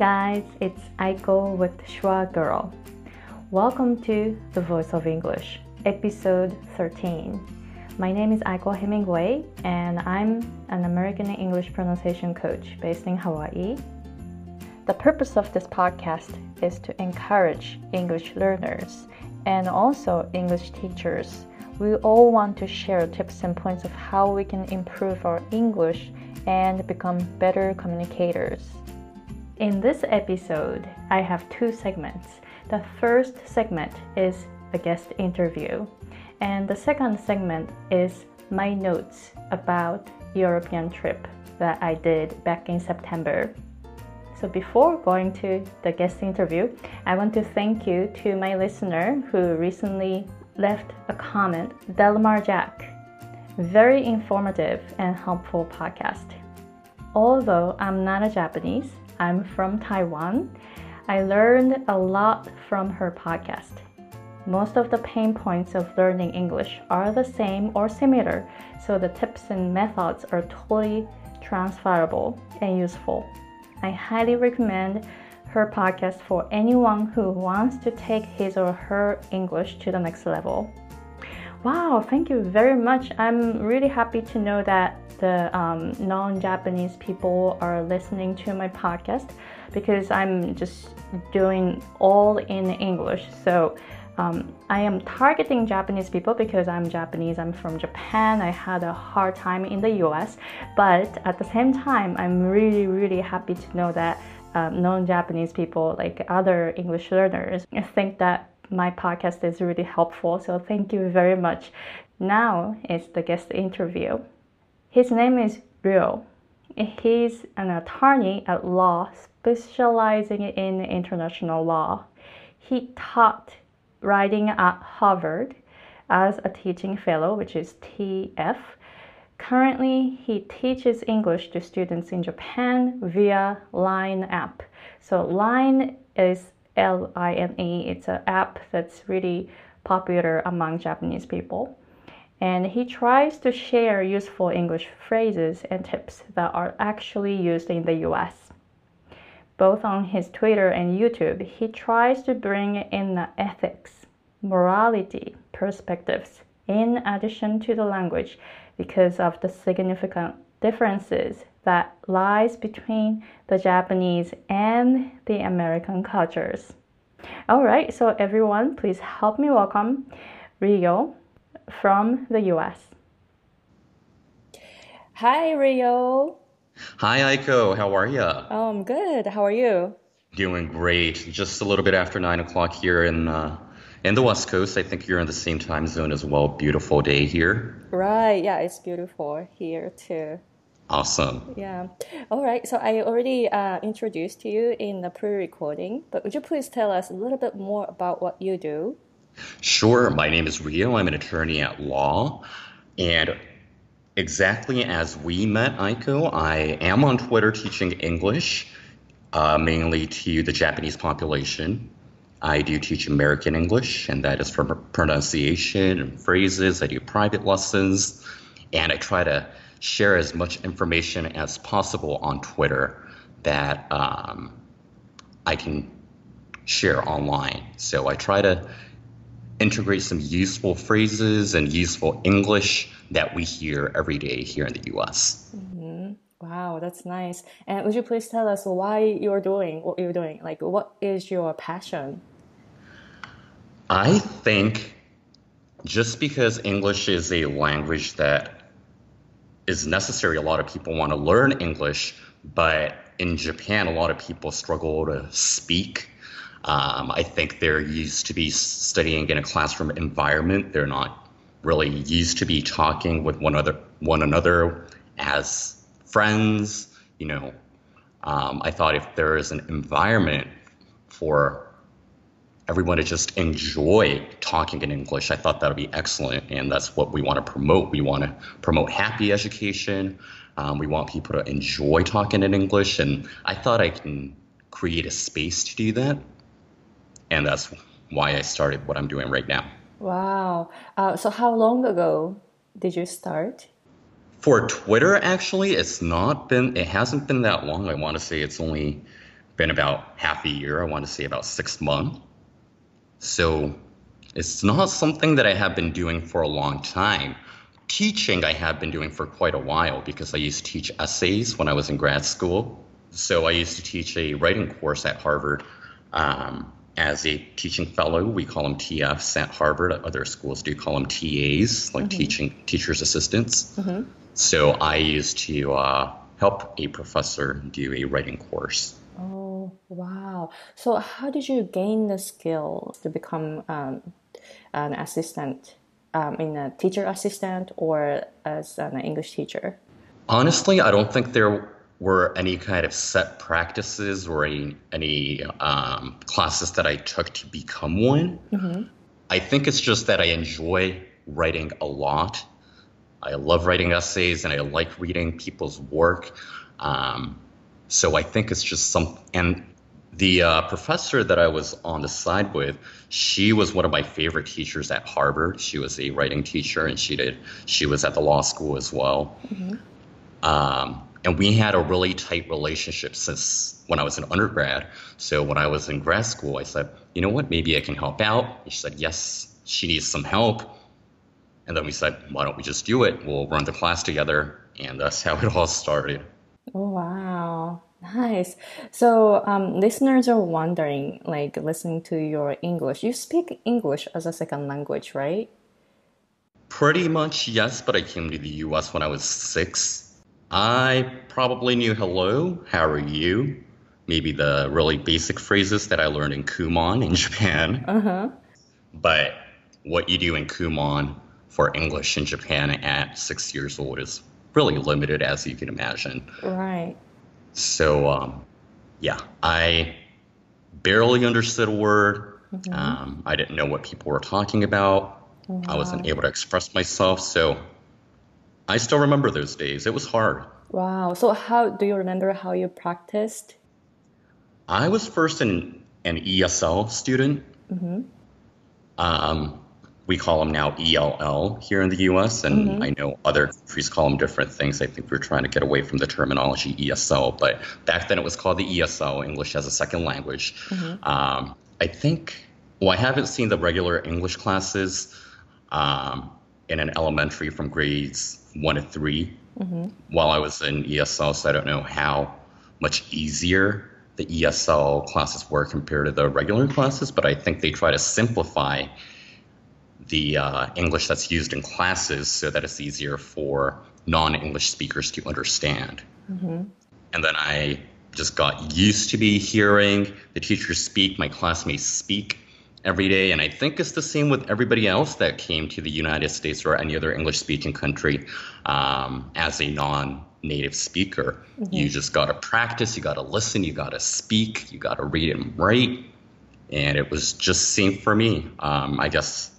guys, it's Aiko with Schwa Girl. Welcome to The Voice of English, episode 13. My name is Aiko Hemingway, and I'm an American English pronunciation coach based in Hawaii. The purpose of this podcast is to encourage English learners and also English teachers. We all want to share tips and points of how we can improve our English and become better communicators. In this episode, I have two segments. The first segment is a guest interview, and the second segment is my notes about European trip that I did back in September. So before going to the guest interview, I want to thank you to my listener who recently left a comment, Delmar Jack. Very informative and helpful podcast. Although I'm not a Japanese, I'm from Taiwan. I learned a lot from her podcast. Most of the pain points of learning English are the same or similar, so the tips and methods are totally transferable and useful. I highly recommend her podcast for anyone who wants to take his or her English to the next level. Wow, thank you very much. I'm really happy to know that the um, non Japanese people are listening to my podcast because I'm just doing all in English. So um, I am targeting Japanese people because I'm Japanese, I'm from Japan. I had a hard time in the US, but at the same time, I'm really, really happy to know that um, non Japanese people, like other English learners, think that my podcast is really helpful. So thank you very much. Now is the guest interview. His name is Ryo. He's an attorney at law specializing in international law. He taught writing at Harvard as a teaching fellow, which is TF. Currently, he teaches English to students in Japan via Line app. So Line is L I N E. It's an app that's really popular among Japanese people. And he tries to share useful English phrases and tips that are actually used in the US. Both on his Twitter and YouTube, he tries to bring in the ethics, morality, perspectives in addition to the language because of the significant differences that lies between the Japanese and the American cultures. All right, so everyone, please help me welcome Ryo from the US. Hi, Ryo. Hi, Aiko. How are you? Oh, I'm good. How are you? Doing great. Just a little bit after nine o'clock here in uh, in the West Coast. I think you're in the same time zone as well. Beautiful day here. Right. Yeah, it's beautiful here too. Awesome. Yeah. All right. So I already uh, introduced you in the pre-recording, but would you please tell us a little bit more about what you do? Sure. My name is Ryo. I'm an attorney at law, and exactly as we met, Aiko, I am on Twitter teaching English, uh, mainly to the Japanese population. I do teach American English, and that is for pronunciation and phrases. I do private lessons, and I try to share as much information as possible on Twitter that um, I can share online. So I try to integrate some useful phrases and useful English that we hear every day here in the US. Mm-hmm. Wow, that's nice. And would you please tell us why you're doing what you're doing? Like, what is your passion? I think just because English is a language that is necessary. A lot of people want to learn English, but in Japan, a lot of people struggle to speak. Um, I think they're used to be studying in a classroom environment. They're not really used to be talking with one other one another as friends. You know, um, I thought if there is an environment for everyone to just enjoy talking in English. I thought that would be excellent, and that's what we want to promote. We want to promote happy education. Um, we want people to enjoy talking in English, and I thought I can create a space to do that, and that's why I started what I'm doing right now. Wow! Uh, so, how long ago did you start? For Twitter, actually, it's not been. It hasn't been that long. I want to say it's only been about half a year. I want to say about six months. So it's not something that I have been doing for a long time. Teaching, I have been doing for quite a while because I used to teach essays when I was in grad school. So I used to teach a writing course at Harvard um, as a teaching fellow. We call them TFs at Harvard. Other schools do call them TAs, like mm-hmm. teaching teachers assistants. Mm-hmm. So I used to uh, help a professor do a writing course. Oh wow! So how did you gain the skill to become um, an assistant? Um, in a teacher assistant or as an English teacher? Honestly, I don't think there were any kind of set practices or any, any um, classes that I took to become one. Mm-hmm. I think it's just that I enjoy writing a lot. I love writing essays and I like reading people's work. Um, so I think it's just some, and the uh, professor that I was on the side with, she was one of my favorite teachers at Harvard. She was a writing teacher, and she did. She was at the law school as well. Mm-hmm. Um, and we had a really tight relationship since when I was an undergrad. So when I was in grad school, I said, you know what, maybe I can help out. And she said, yes, she needs some help. And then we said, why don't we just do it? We'll run the class together. And that's how it all started. Oh, wow. Nice. So, um, listeners are wondering, like, listening to your English, you speak English as a second language, right? Pretty much, yes, but I came to the US when I was six. I probably knew hello, how are you? Maybe the really basic phrases that I learned in Kumon in Japan. Uh-huh. But what you do in Kumon for English in Japan at six years old is really limited, as you can imagine. Right. So, um, yeah, I barely understood a word. Mm-hmm. Um, I didn't know what people were talking about. Wow. I wasn't able to express myself. So I still remember those days. It was hard. Wow. So how do you remember how you practiced? I was first an, an ESL student. Mm-hmm. Um, we call them now ELL here in the US, and mm-hmm. I know other countries call them different things. I think we're trying to get away from the terminology ESL, but back then it was called the ESL, English as a Second Language. Mm-hmm. Um, I think, well, I haven't seen the regular English classes um, in an elementary from grades one to 3 mm-hmm. while I was in ESL, so I don't know how much easier the ESL classes were compared to the regular classes, but I think they try to simplify the uh, English that's used in classes so that it's easier for non English speakers to understand. Mm-hmm. And then I just got used to be hearing the teachers speak, my classmates speak every day. And I think it's the same with everybody else that came to the United States or any other English speaking country um, as a non native speaker. Mm-hmm. You just got to practice, you got to listen, you got to speak, you got to read and write. And it was just same for me. Um, I guess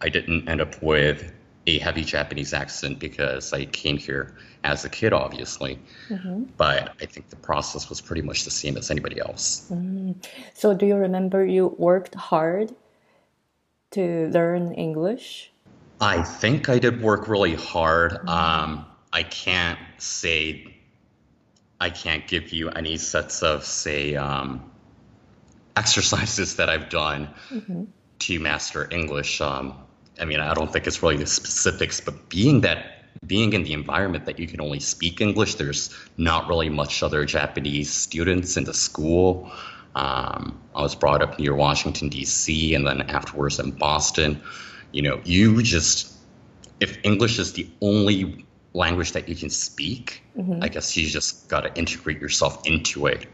I didn't end up with a heavy Japanese accent because I came here as a kid, obviously. Mm-hmm. But I think the process was pretty much the same as anybody else. Mm. So, do you remember you worked hard to learn English? I think I did work really hard. Mm-hmm. Um, I can't say, I can't give you any sets of, say, um, exercises that I've done mm-hmm. to master English. Um, I mean, I don't think it's really the specifics, but being that being in the environment that you can only speak English, there's not really much other Japanese students in the school. Um, I was brought up near Washington D.C. and then afterwards in Boston. You know, you just if English is the only language that you can speak, mm-hmm. I guess you just got to integrate yourself into it.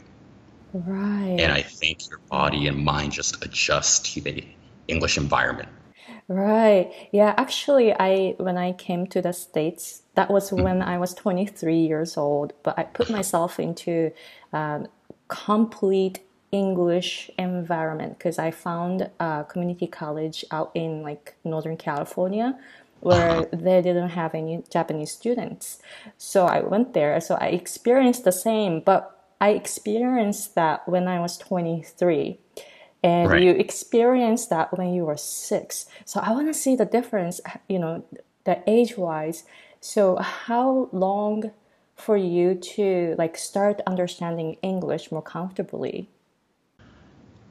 Right. And I think your body and mind just adjust to the English environment. Right. Yeah, actually I when I came to the States, that was when I was 23 years old, but I put myself into um, complete English environment because I found a community college out in like Northern California where they didn't have any Japanese students. So I went there. So I experienced the same, but I experienced that when I was 23 and right. you experienced that when you were six. So I want to see the difference, you know, the age wise. So how long for you to like start understanding English more comfortably?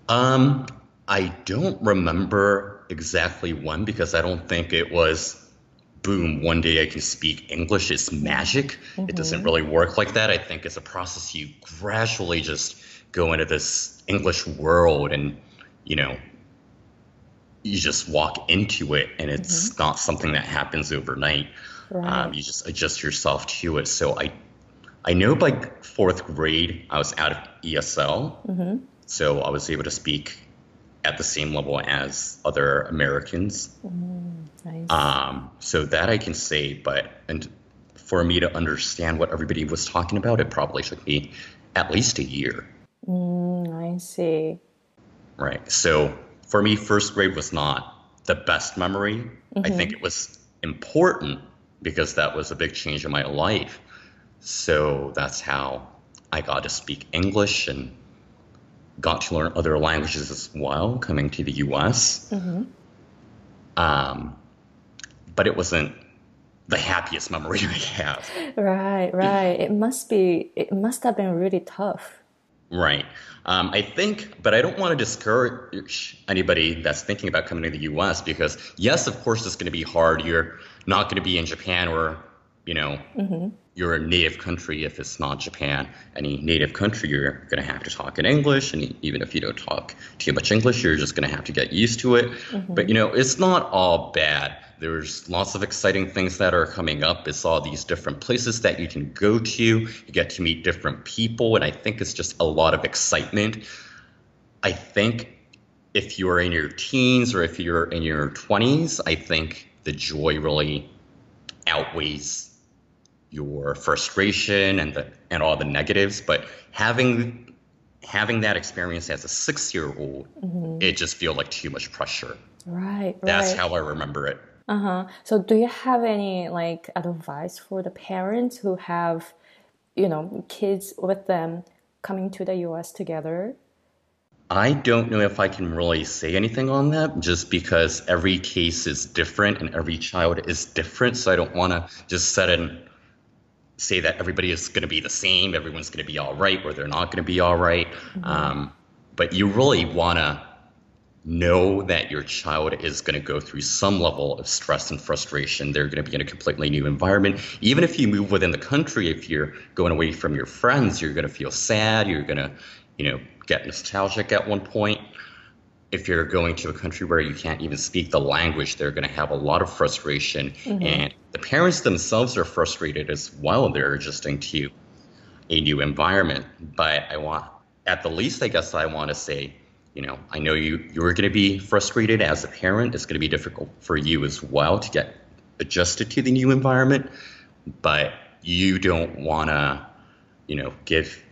Um, I don't remember exactly when because I don't think it was boom, one day I can speak English. It's magic. Mm-hmm. It doesn't really work like that. I think it's a process you gradually just go into this English world and, you know, you just walk into it and it's mm-hmm. not something that happens overnight. Right. Um, you just adjust yourself to it. So I, I know by fourth grade I was out of ESL, mm-hmm. so I was able to speak at the same level as other Americans. Mm, nice. um, so that I can say, but and for me to understand what everybody was talking about, it probably took me at least a year. Mm, I see. Right. So for me, first grade was not the best memory. Mm-hmm. I think it was important because that was a big change in my life. So that's how I got to speak English and got to learn other languages as well coming to the US. Mm-hmm. Um, but it wasn't the happiest memory I have. Right, right. It must be, it must have been really tough. Right. Um, I think, but I don't want to discourage anybody that's thinking about coming to the US because, yes, of course, it's going to be hard. You're not going to be in Japan or, you know, mm-hmm your native country, if it's not Japan, any native country, you're going to have to talk in English. And even if you don't talk too much English, you're just going to have to get used to it. Mm-hmm. But, you know, it's not all bad. There's lots of exciting things that are coming up. It's all these different places that you can go to. You get to meet different people. And I think it's just a lot of excitement. I think if you're in your teens or if you're in your 20s, I think the joy really outweighs your frustration and the and all the negatives but having having that experience as a six year old mm-hmm. it just feel like too much pressure right that's right. how i remember it uh-huh so do you have any like advice for the parents who have you know kids with them coming to the us together I don't know if I can really say anything on that just because every case is different and every child is different. So I don't want to just set an say that everybody is going to be the same, everyone's going to be all right, or they're not going to be all right. mm-hmm. um, but you really want to know that your child is going to go through some level of stress and frustration. They're going to be in a completely new environment. Even if you move within the country, if you're going away from your friends, you're going to feel sad. You're going to, you know, get nostalgic at one point if you're going to a country where you can't even speak the language, they're going to have a lot of frustration. Mm-hmm. And the parents themselves are frustrated as well. They're adjusting to a new environment. But I want, at the least, I guess I want to say, you know, I know you you're going to be frustrated as a parent. It's going to be difficult for you as well to get adjusted to the new environment. But you don't want to, you know, give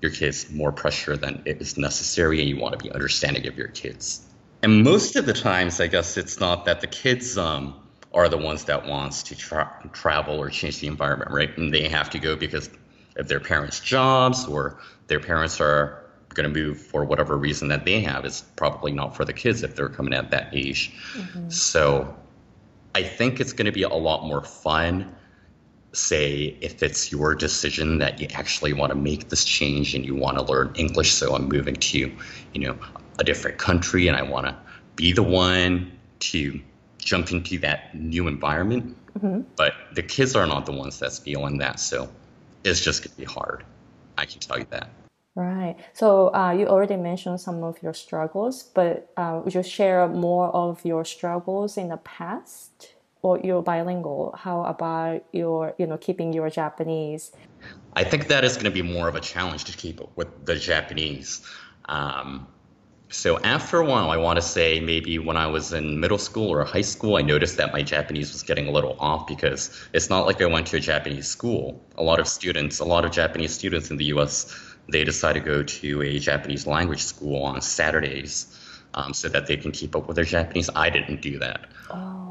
your kids more pressure than is necessary and you want to be understanding of your kids. And most of the times, I guess it's not that the kids um, are the ones that wants to tra- travel or change the environment, right? And they have to go because of their parents' jobs or their parents are going to move for whatever reason that they have. It's probably not for the kids if they're coming at that age. Mm-hmm. So I think it's going to be a lot more fun say if it's your decision that you actually want to make this change and you want to learn English, so I'm moving to, you know, a different country and I want to be the one to jump into that new environment. Mm-hmm. But the kids are not the ones that's feeling that, so it's just going to be hard. I can tell you that. Right. So uh, you already mentioned some of your struggles, but uh, would you share more of your struggles in the past? or you're bilingual how about your you know keeping your japanese i think that is going to be more of a challenge to keep with the japanese um, so after a while i want to say maybe when i was in middle school or high school i noticed that my japanese was getting a little off because it's not like i went to a japanese school a lot of students a lot of japanese students in the us they decide to go to a japanese language school on saturdays um, so that they can keep up with their japanese i didn't do that oh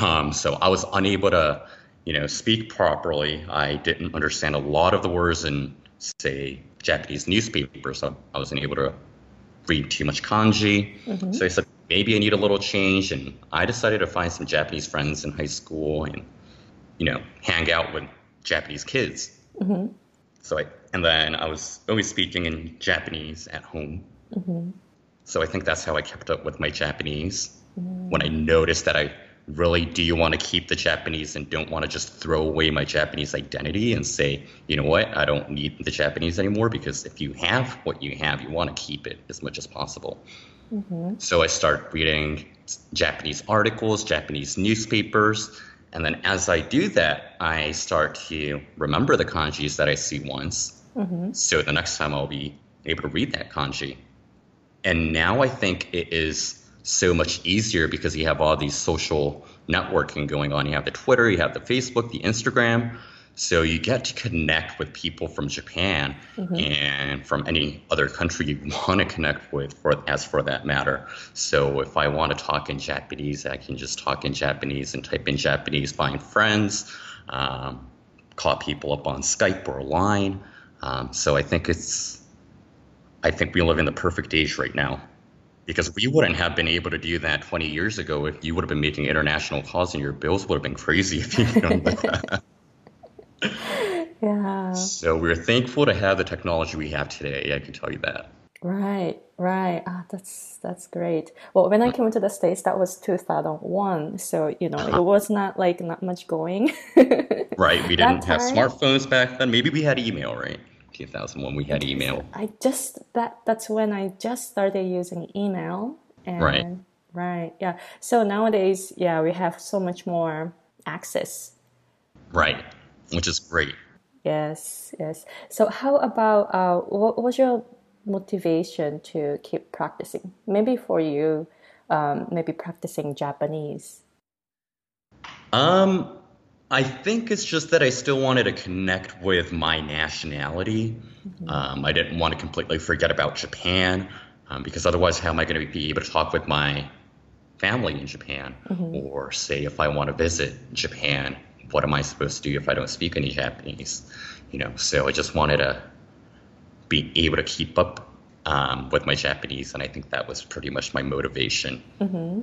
um, so I was unable to, you know, speak properly. I didn't understand a lot of the words in, say, Japanese newspapers. So I wasn't able to read too much kanji. Mm-hmm. So I said, maybe I need a little change. And I decided to find some Japanese friends in high school and, you know, hang out with Japanese kids. Mm-hmm. So I, and then I was always speaking in Japanese at home. Mm-hmm. So I think that's how I kept up with my Japanese. Mm. When I noticed that I really do want to keep the Japanese and don't want to just throw away my Japanese identity and say, you know what, I don't need the Japanese anymore because if you have what you have, you want to keep it as much as possible. Mm-hmm. So I start reading Japanese articles, Japanese newspapers, and then as I do that, I start to remember the kanjis that I see once. Mm-hmm. So the next time I'll be able to read that kanji. And now I think it is so much easier because you have all these social networking going on. You have the Twitter, you have the Facebook, the Instagram. So you get to connect with people from Japan mm-hmm. and from any other country you want to connect with, for, as for that matter. So if I want to talk in Japanese, I can just talk in Japanese and type in Japanese, find friends, um, call people up on Skype or Line. Um, so I think it's I think we live in the perfect age right now because we wouldn't have been able to do that 20 years ago if you would have been making international calls and your bills would have been crazy if you done that. yeah. So we're thankful to have the technology we have today. I can tell you that. Right, right. Ah, that's that's great. Well, when I came to the states, that was 2001. So you know, uh-huh. it was not like not much going. right. We didn't have smartphones back then. Maybe we had email, right? 2001 we had email i just that that's when i just started using email and, right right yeah so nowadays yeah we have so much more access right which is great yes yes so how about uh, what was your motivation to keep practicing maybe for you um, maybe practicing japanese um I think it's just that I still wanted to connect with my nationality. Mm-hmm. Um, I didn't want to completely forget about Japan um, because otherwise, how am I going to be able to talk with my family in Japan? Mm-hmm. Or say, if I want to visit Japan, what am I supposed to do if I don't speak any Japanese? You know, so I just wanted to be able to keep up um, with my Japanese, and I think that was pretty much my motivation. Mm-hmm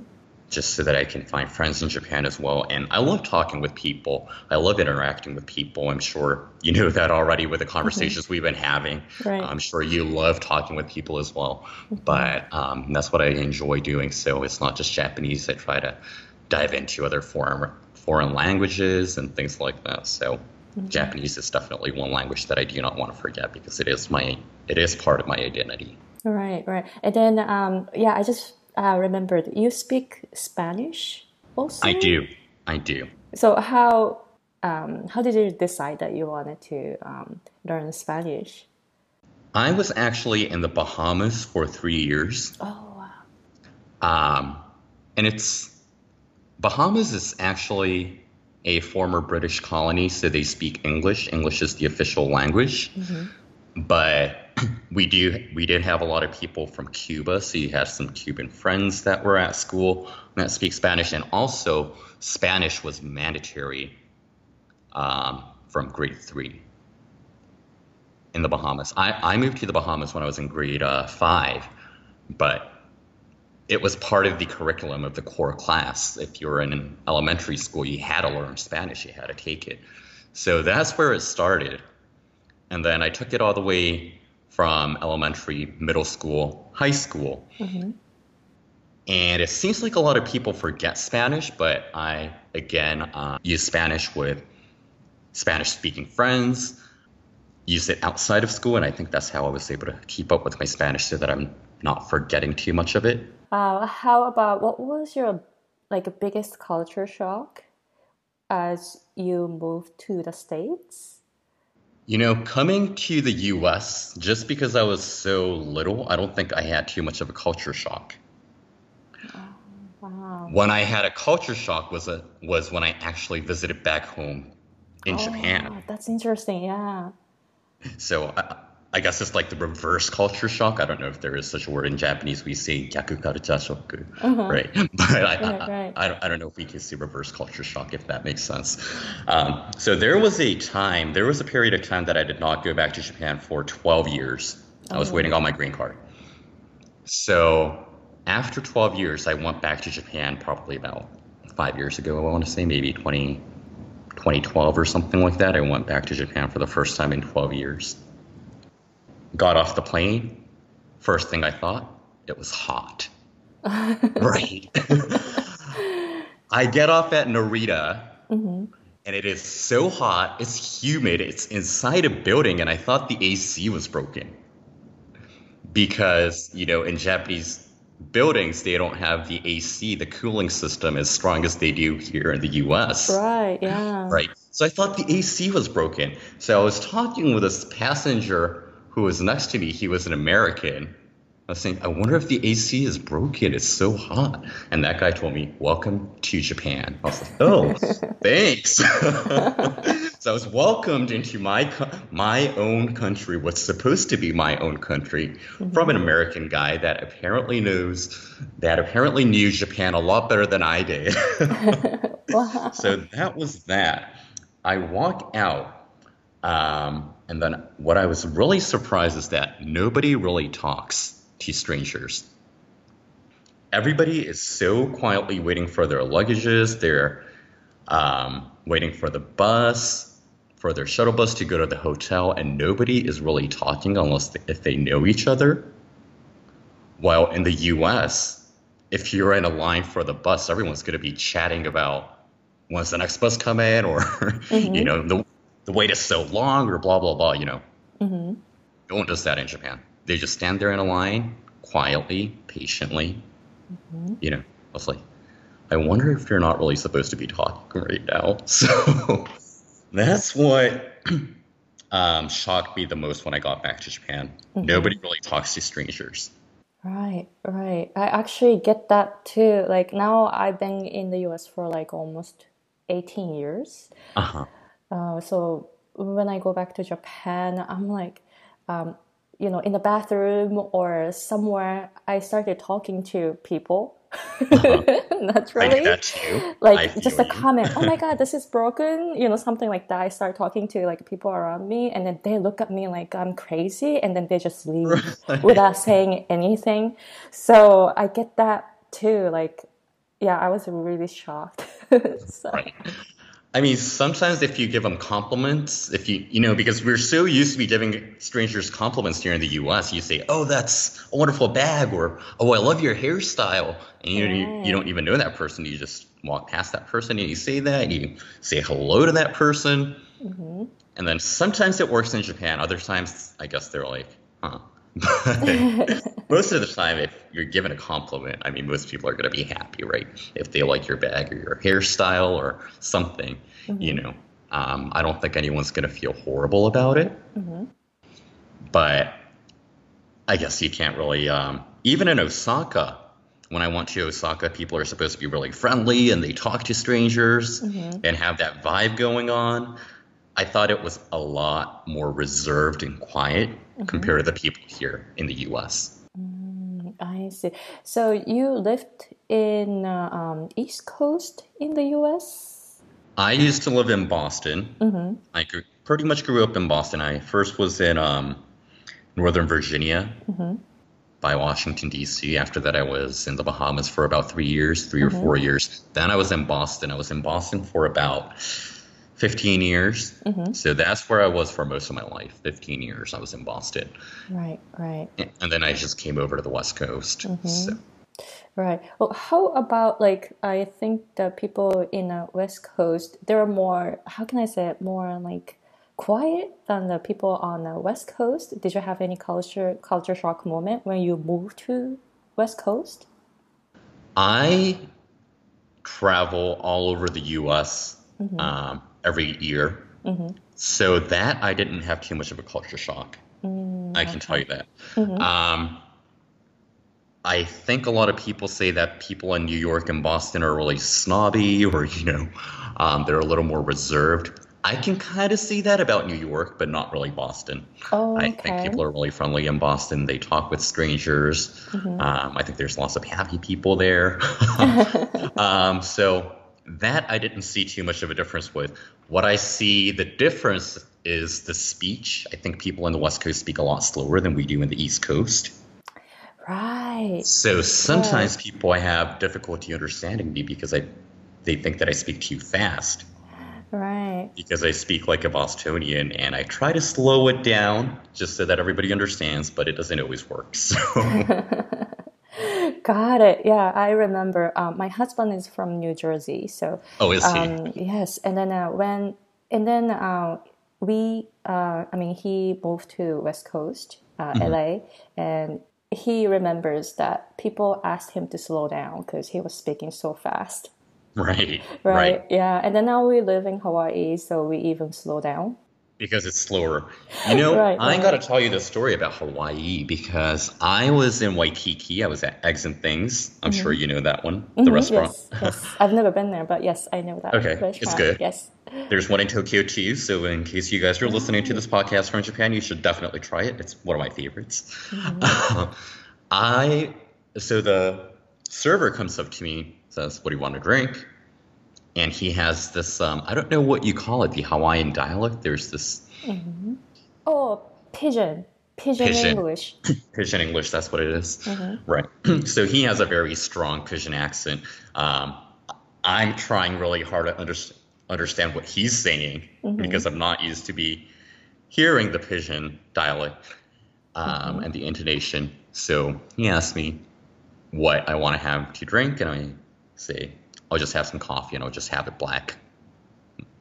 just so that I can find friends in Japan as well. And I love talking with people. I love interacting with people. I'm sure you know that already with the conversations mm-hmm. we've been having. Right. I'm sure you love talking with people as well. Mm-hmm. But um, that's what I enjoy doing. So it's not just Japanese. I try to dive into other foreign foreign languages and things like that. So mm-hmm. Japanese is definitely one language that I do not want to forget because it is my it is part of my identity. Right, right. And then um, yeah, I just uh, remembered you speak Spanish also. I do. I do. So how um, how did you decide that you wanted to um, learn Spanish? I was actually in the Bahamas for three years. Oh wow. Um, and it's Bahamas is actually a former British colony, so they speak English. English is the official language. Mm-hmm. But we do we did have a lot of people from Cuba, so you have some Cuban friends that were at school that speak Spanish, and also Spanish was mandatory um, from grade three in the Bahamas. I, I moved to the Bahamas when I was in grade uh, five, but it was part of the curriculum of the core class. If you were in an elementary school, you had to learn Spanish, you had to take it. So that's where it started. And then I took it all the way from elementary, middle school, high school. Mm-hmm. And it seems like a lot of people forget Spanish, but I, again, uh, use Spanish with Spanish speaking friends, use it outside of school, and I think that's how I was able to keep up with my Spanish so that I'm not forgetting too much of it. Uh, how about what was your like biggest culture shock as you moved to the States? You know, coming to the US, just because I was so little, I don't think I had too much of a culture shock. Oh, wow. When I had a culture shock was a was when I actually visited back home in oh, Japan. That's interesting, yeah. So I, I guess it's like the reverse culture shock. I don't know if there is such a word in Japanese. We say culture shock, uh-huh. right? But I, right, I, right. I, don't, I don't know if we can say reverse culture shock, if that makes sense. Um, so there was a time, there was a period of time that I did not go back to Japan for 12 years. I was oh. waiting on my green card. So after 12 years, I went back to Japan probably about five years ago, I want to say, maybe 20, 2012 or something like that. I went back to Japan for the first time in 12 years got off the plane, first thing I thought, it was hot. right. I get off at Narita Mm-hmm. and it is so hot, it's humid, it's inside a building, and I thought the AC was broken. Because, you know, in Japanese buildings, they don't have the AC, the cooling system, as strong as they do here in the US. Right, yeah. Right. So I thought the AC was broken. So I was talking with this passenger who was next to me. He was an American. I was saying, I wonder if the AC is broken. It's so hot. And that guy told me, Welcome to Japan. I was like, Oh, thanks. so I was welcomed into my my own country, what's supposed to be my own country, from an mm-hmm. American guy that apparently knows that apparently knew Japan a lot better than I did. Wow. so that was that. I walk out, um, and then what I was really surprised is that nobody really talks to strangers. Everybody is so quietly waiting for their luggages. They're um, waiting for the bus, for their shuttle bus to go to the hotel, and nobody is really talking unless they, if they know each other. While in the U.S., if you're in a line for the bus, everyone's going to be chatting about when's the next bus come in, or you know the the wait is so long, or blah blah blah. You know, Mm-hmm. no one does that in Japan. They just stand there in a line, quietly, patiently. Mm-hmm. You know, I was like, I wonder if you're not really supposed to be talking right now. So that's what um, shocked me the most when I got back to Japan. Mm-hmm. Nobody really talks to strangers. Right, right. I actually get that too. Like now I've been in the US for like almost 18 years. Uh huh. Uh, so when I go back to Japan, I'm like, um, you know, in the bathroom or somewhere, I started talking to people. I Naturally. do that too. like just a you. comment oh my god this is broken you know something like that i start talking to like people around me and then they look at me like i'm crazy and then they just leave without saying anything so i get that too like yeah i was really shocked so, Right. I mean, sometimes if you give them compliments, if you, you know, because we're so used to be giving strangers compliments here in the US, you say, oh, that's a wonderful bag, or oh, I love your hairstyle. And you, you, you don't even know that person. You just walk past that person and you say that, you say hello to that person. Mhm. And then sometimes it works in Japan. Other times, I guess they're like, huh. Most of the time, if you're given a compliment, I mean, most people are going to be happy, right? If they like your bag or your hairstyle or something, you know. Um, I don't think anyone's going to feel horrible about it. Mhm. But I guess you can't really, um, even in Osaka, when I went to Osaka, people are supposed to be really friendly and they talk to strangers Mhm. and have that vibe going on. I thought it was a lot more reserved and quiet compared to the people here in the US. I see so you lived in uh, um, east coast in the us I used to live in Boston. mm-hmm. I grew, pretty much grew up in Boston. I first was in um, Northern Virginia Mm-hmm. by Washington, D.C. After that, I was in the Bahamas for about three years, 3 or four years. Then I was in Boston. I was in Boston for about 15 years. Mm-hmm. So that's where I was for most of my life. 15 years I was in Boston. right right And then I just came over to the West Coast. Mm-hmm. So, Right. Well, how about like I think the people in the West Coast they're more how can I say it more like quiet than the people on the West Coast. Did you have any culture culture shock moment when you moved to West Coast? I travel all over the U.S. Mm-hmm. Um, every year. So that I didn't have too much of a culture shock. I can tell you that. Um, I think a lot of people say that people in New York and Boston are really snobby or, you know, um, they're a little more reserved. I can kind of see that about New York, but not really Boston. Oh, I think people are really friendly in Boston. They talk with strangers. Mm-hmm. Um, I think there's lots of happy people there. um, so that I didn't see too much of a difference with. What I see the difference is the speech. I think people in the West Coast speak a lot slower than we do in the East Coast. Right. So sometimes people I have difficulty understanding me because I they think that I speak too fast Right. because I speak like a Bostonian and I try to slow it down just so that everybody understands, but it doesn't always work. So Got it. Yeah, I remember. Um, my husband is from New Jersey, so Oh, is he? um, yes. And then uh, when and then uh, we, uh, I mean, he moved to West Coast, uh, Mm-hmm. LA, and he remembers that people asked him to slow down because he was speaking so fast. right, Right. right. Yeah. And then now we live in Hawaii, so we even slow down. Because it's slower. You know, Right, I right. got to tell you the story about Hawaii because I was in Waikiki. I was at Eggs and Things. I'm sure you know that one, the Mhm, restaurant. Yes, yes. I've never been there, but yes, I know that. Okay, it's good. Yes. There's one in Tokyo too. So, in case you guys are listening to this podcast from Japan, you should definitely try it. It's one of my favorites. I so the server comes up to me, says, "What do you want to drink?" And he has this. Um, I don't know what you call it, the Hawaiian dialect. There's this Oh, pidgin. Pidgin, Pidgin. English. Pidgin English, that's what it is. Right. so he has a very strong Pidgin accent. Um, I'm trying really hard to under- understand what he's saying because I'm not used to be hearing the Pidgin dialect um, and the intonation. So he asked me what I want to have to drink, and I say, I'll just have some coffee and I'll just have it black.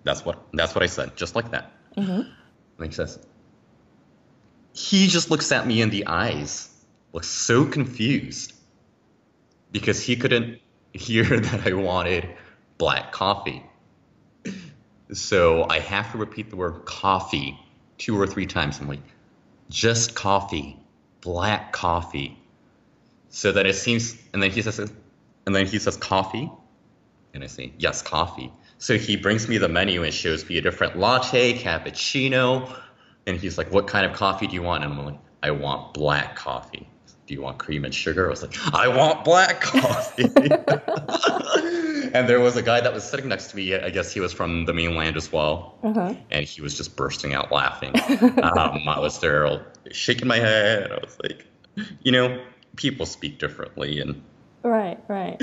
That's what that's what I said, just like that. And he says, he just looks at me in the eyes, looks so confused because he couldn't hear that I wanted black coffee. So I have to repeat the word coffee two or three times. I'm like, just coffee, black coffee. So that it seems, and then he says, and then he says coffee, and I say, yes, coffee. So he brings me the menu and shows me a different latte, cappuccino, and he's like, what kind of coffee do you want? And I'm like, I want black coffee. Do you want cream and sugar? I was like, I want black coffee. and there was a guy that was sitting next to me. I guess he was from the mainland as well. Uh-huh. And he was just bursting out laughing. um, I was there shaking my head. I was like, you know, people speak differently. And Right, right.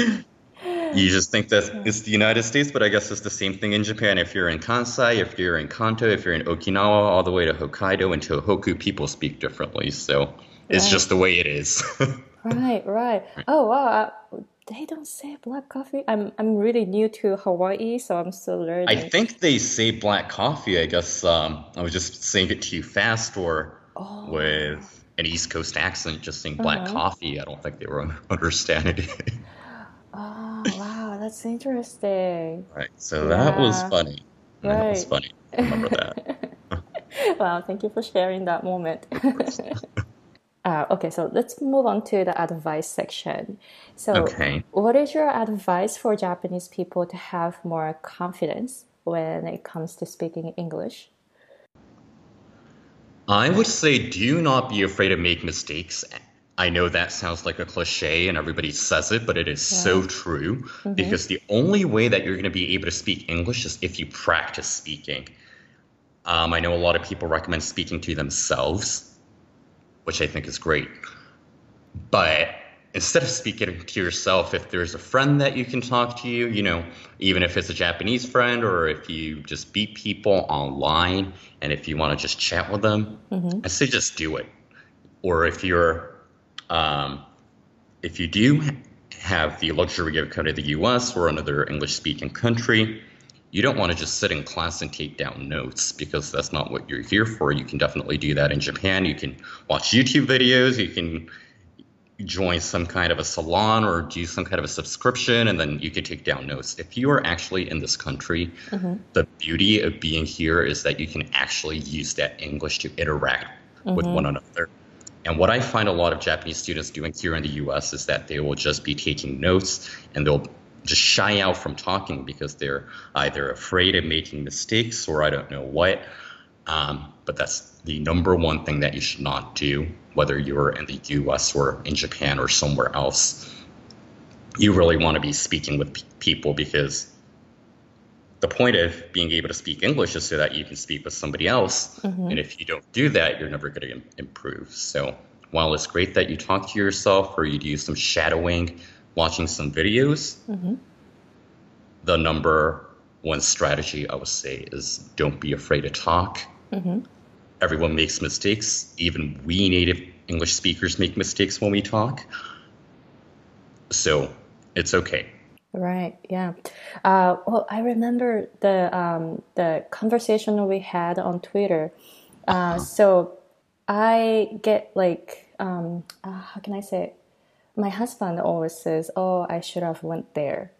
You just think that it's the United States, but I guess it's the same thing in Japan. If you're in Kansai, if you're in Kanto, if you're in Okinawa, all the way to Hokkaido and Tohoku, people speak differently. So it's Right. just the way it is. Right, right. Oh wow, uh, they don't say black coffee. I'm I'm really new to Hawaii, so I'm still learning. I think they say black coffee. I guess um, I was just saying it to you fast or Oh. with an East Coast accent, just saying black Uh-huh. coffee. I don't think they were understanding it. Wow, that's interesting. right. So that was Yeah. funny. That was Right. funny. I remember that. Wow, thank you for sharing that moment. uh, okay, so let's move on to the advice section. So, Okay. what is your advice for Japanese people to have more confidence when it comes to speaking English? I would say do not be afraid to make mistakes. I know that sounds like a cliche and everybody says it, but it is so true because the only way that you're going to be able to speak English is if you practice speaking. Um, I know a lot of people recommend speaking to themselves, which I think is great. But instead of speaking to yourself, if there's a friend that you can talk to you, you know, even if it's a Japanese friend or if you just meet people online and if you want to just chat with them, I say just do it. Or if you're, um, if you do have the luxury of coming to the US or another English speaking country, you don't want to just sit in class and take down notes because that's not what you're here for. You can definitely do that in Japan. You can watch YouTube videos, you can join some kind of a salon or do some kind of a subscription and then you can take down notes. If you are actually in this country, the beauty of being here is that you can actually use that English to interact with one another. And what I find a lot of Japanese students doing here in the US is that they will just be taking notes and they'll just shy out from talking because they're either afraid of making mistakes or I don't know what. Um, but that's the number one thing that you should not do, whether you're in the US or in Japan or somewhere else. You really want to be speaking with pe- people because the point of being able to speak English is so that you can speak with somebody else. Mm-hmm. And if you don't do that, you're never going to im- improve. So while it's great that you talk to yourself or you do some shadowing, watching some videos, mm-hmm. the number one strategy I would say is don't be afraid to talk. Mm-hmm. Everyone makes mistakes. Even we native English speakers make mistakes when we talk. So it's okay. Right. Yeah. Uh, well, I remember the um, the conversation we had on Twitter. Uh, uh-huh. So I get like um, uh, how can I say? It? My husband always says, "Oh, I should have went there,"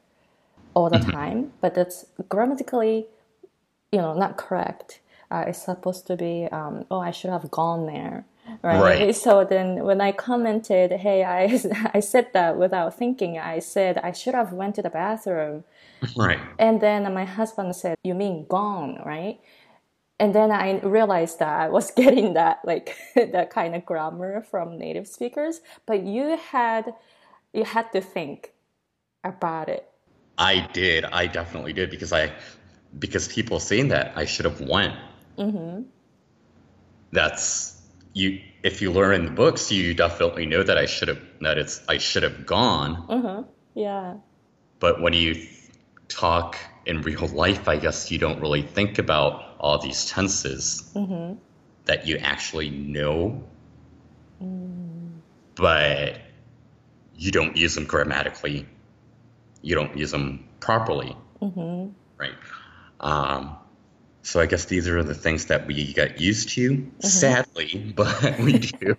all the mm-hmm. time, but that's grammatically, you know, not correct. Uh, it's supposed to be, um, "Oh, I should have gone there." Right? right? So then when I commented, hey, I, I said that without thinking. I said I should have went to the bathroom. Right. And then my husband said, you mean gone, right? And then I realized that I was getting that like that kind of grammar from native speakers, but you had you had to think about it. I did. I definitely did because I because people saying that I should have went. Mm-hmm. That's you if you learn in the books, you definitely know that I should have that it's I should have gone. Uh-huh. Yeah. But when you talk in real life, I guess you don't really think about all these tenses mm-hmm. that you actually know, mm. but you don't use them grammatically. You don't use them properly, mm-hmm. right? Um, so I guess these are the things that we get used to, mm-hmm. sadly, but we do.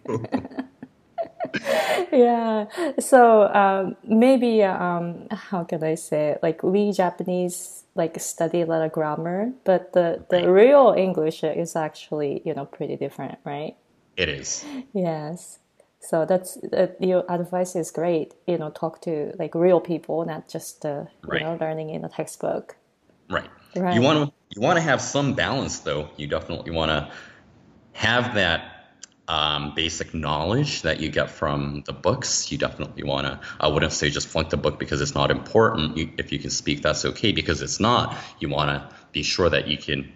yeah. So um, maybe um, how can I say it? Like we Japanese like study a lot of grammar, but the the right. real English is actually you know pretty different, right? It is. Yes. So that's uh, your advice is great. You know, talk to like real people, not just uh, right. you know learning in a textbook. Right. Right. You want to you want to have some balance, though. You definitely want to have that um, basic knowledge that you get from the books. You definitely want to. I wouldn't say just flunk the book because it's not important. You, if you can speak, that's okay. Because it's not. You want to be sure that you can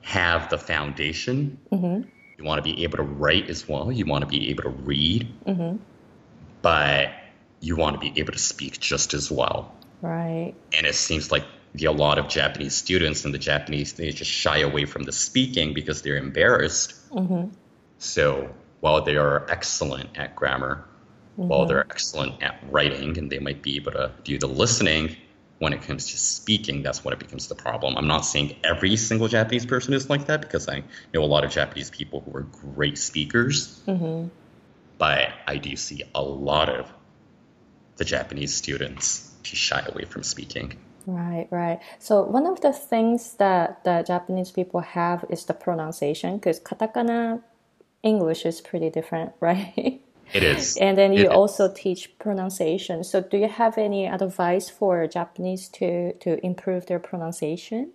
have the foundation. Mm-hmm. You want to be able to write as well. You want to be able to read. Mm-hmm. But you want to be able to speak just as well. Right. And it seems like the, a lot of Japanese students and the Japanese they just shy away from the speaking because they're embarrassed. Mm-hmm. So while they are excellent at grammar, mm-hmm. while they're excellent at writing, and they might be able to do the listening, when it comes to speaking, that's when it becomes the problem. I'm not saying every single Japanese person is like that because I know a lot of Japanese people who are great speakers, mm-hmm. but I do see a lot of the Japanese students to shy away from speaking. Right, right. So one of the things that the Japanese people have is the pronunciation because katakana English is pretty different, right? It is. and then you it also is. teach pronunciation. So do you have any advice for Japanese to to improve their pronunciation?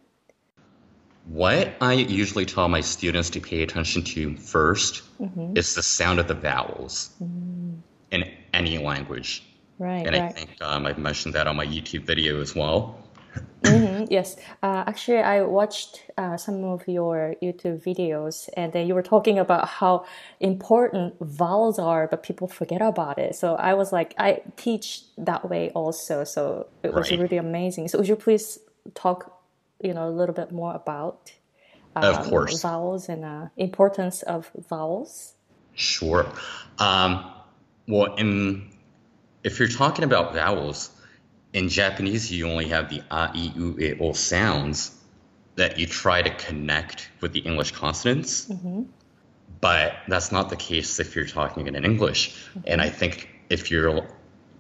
What I usually tell my students to pay attention to 1st mm-hmm. is the sound of the vowels mm. in any language. Right. And right. I think um, I've mentioned that on my YouTube video as well. Mm-hmm, yes. Uh, actually, I watched uh, some of your YouTube videos, and then you were talking about how important vowels are, but people forget about it. So I was like, I teach that way also. So it was right. really amazing. So would you please talk, you know, a little bit more about um, of course vowels and uh, importance of vowels? Sure. Um, well, in if you're talking about vowels, in Japanese, you only have the a, i, u, e, o sounds that you try to connect with the English consonants. Mm-hmm. But that's not the case if you're talking in English. Mm-hmm. And I think if you're,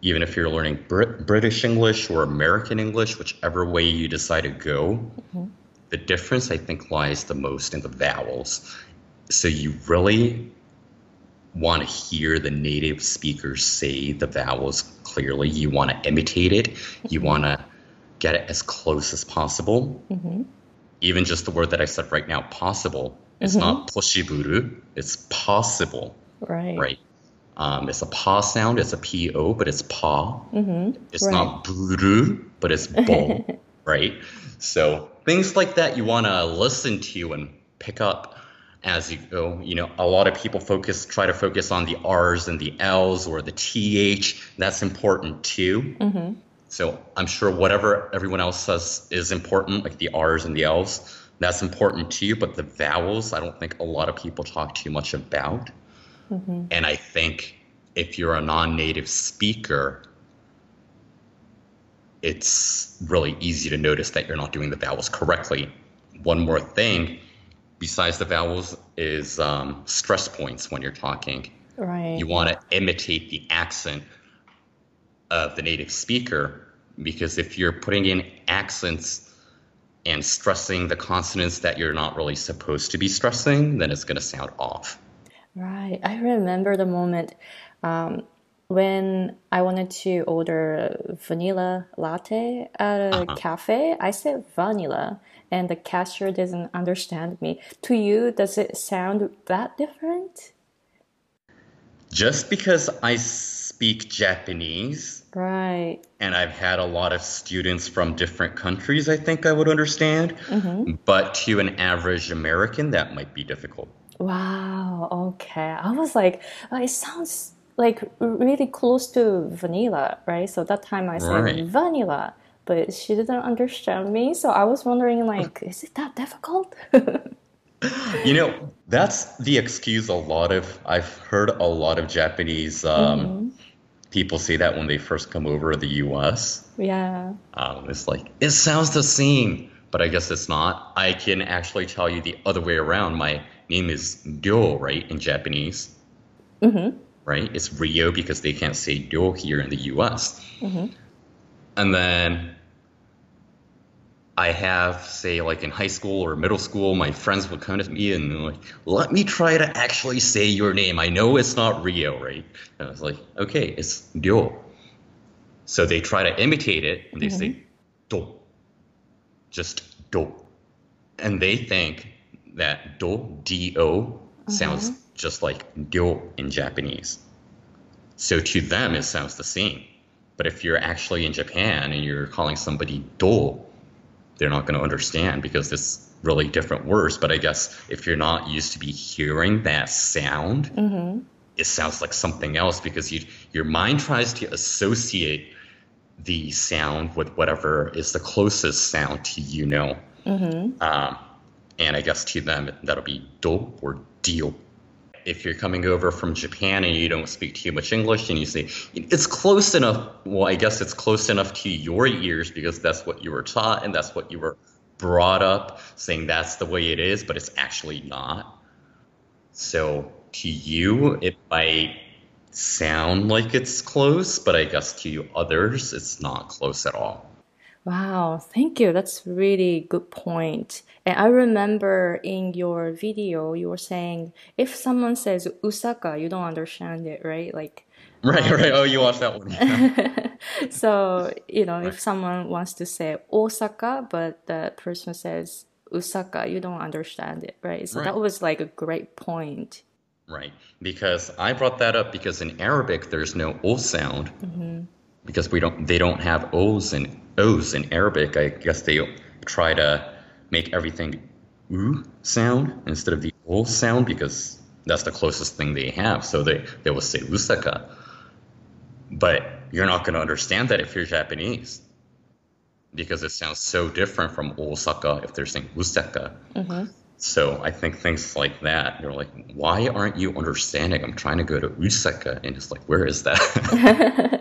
even if you're learning Brit- British English or American English, whichever way you decide to go, mm-hmm. the difference I think lies the most in the vowels. So you really want to hear the native speakers say the vowels clearly. You want to imitate it. You mm-hmm. want to get it as close as possible. Mm-hmm. Even just the word that I said right now, possible. It's mm-hmm. not poshiburu. It's possible. Right. Right. Um, it's a pa sound. It's a po, but it's pa. Mm-hmm. It's right. not buru, but it's bo. right. So things like that you want to listen to and pick up as you go. You know, a lot of people focus try to focus on the R's and the L's or the TH. That's important too. Mm-hmm. So I'm sure whatever everyone else says is important, like the R's and the L's, that's important too. But the vowels, I don't think a lot of people talk too much about. Mm-hmm. And I think if you're a non-native speaker, it's really easy to notice that you're not doing the vowels correctly. One more thing, besides the vowels, is um, stress points when you're talking. Right. You want to imitate the accent of the native speaker because if you're putting in accents and stressing the consonants that you're not really supposed to be stressing, then it's going to sound off. Right. I remember the moment um, when I wanted to order vanilla latte at a Uh-huh. cafe. I said vanilla, and the cashier doesn't understand me. To you, does it sound that different? Just because I speak Japanese Right. and I've had a lot of students from different countries, I think I would understand. Mm-hmm. But to an average American, that might be difficult. Wow. Okay. I was like, oh, it sounds like really close to vanilla, right? So that time I said Right. vanilla, but she didn't understand me. So I was wondering, like, is it that difficult? You know, that's the excuse a lot of, I've heard a lot of Japanese um, people say that when they first come over to the US. yeah. Um, it's like, it sounds the same, but I guess it's not. I can actually tell you the other way around. My name is Ryo, right, in Japanese. Mm-hmm. Right? It's Rio because they can't say Ryo here in the US. And then I have, say, like in high school or middle school, my friends would come to me and they're like, let me try to actually say your name. I know it's not Rio, right? And I was like, okay, it's Ryo. So they try to imitate it and they say mm-hmm. do. Just do. And they think that do, D-O, sounds mm-hmm. just like ryo in Japanese. So to them, it sounds the same. But if you're actually in Japan and you're calling somebody do, they're not going to understand because it's really different words. But I guess if you're not used to be hearing that sound, it sounds like something else because you, your mind tries to associate the sound with whatever is the closest sound to you know. Um, and I guess to them that'll be do or dio. If you're coming over from Japan and you don't speak too much English and you say it's close enough, well, I guess it's close enough to your ears because that's what you were taught and that's what you were brought up saying that's the way it is, but it's actually not. So to you, it might sound like it's close, but I guess to you others, it's not close at all. Wow, thank you. That's really good point. And I remember in your video you were saying if someone says Osaka, you don't understand it, right? Like Right, right. Oh, you watched that one. so, you know, if someone wants to say Osaka, but the person says Osaka, you don't understand it, right? So that was like a great point. Right. Because I brought that up because in Arabic there's no o sound. Mm-hmm. Because we don't they don't have o's and o's in Arabic. I guess they try to make everything oo sound instead of the o sound because that's the closest thing they have. So they, they will say usaka. But you're not going to understand that if you're Japanese. Because it sounds so different from Osaka if they're saying Usaka. So I think things like that, you're like, why aren't you understanding? I'm trying to go to Usaka, and it's like, where is that?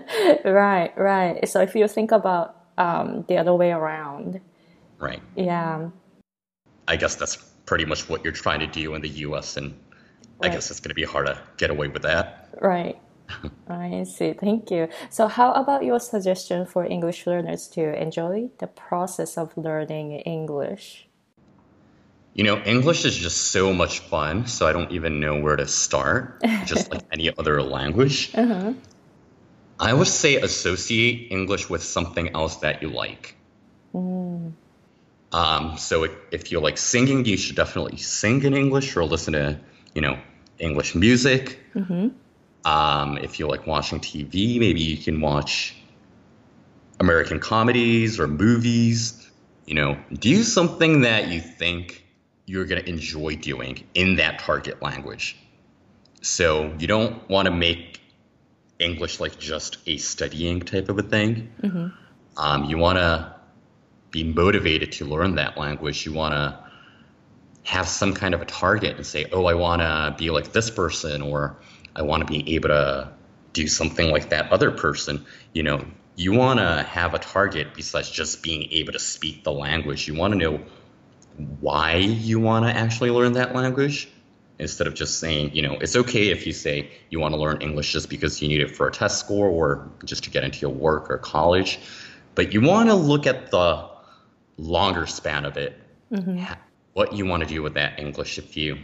Right, right. So if you think about um, the other way around, right. yeah, I guess that's pretty much what you're trying to do in the U.S., and I guess it's going to be hard to get away with that. right. I see. Thank you. So, how about your suggestion for English learners to enjoy the process of learning English? You know, English is just so much fun, so I don't even know where to start, just like any other language. Uh-huh. I would say associate English with something else that you like. Mm. Um, so if, if you like singing, you should definitely sing in English or listen to, you know, English music. Um, if you like watching TV, maybe you can watch American comedies or movies. You know, do something that you think you're going to enjoy doing in that target language. So you don't want to make English like just a studying type of a thing. Um, you want to be motivated to learn that language. You want to have some kind of a target and say, oh, I want to be like this person, or I want to be able to do something like that other person. You know, you want to have a target besides just being able to speak the language. You want to know why you want to actually learn that language instead of just saying, you know, it's okay if you say you want to learn English just because you need it for a test score or just to get into your work or college. But you want to look at the longer span of it, mm-hmm. what you want to do with that English if you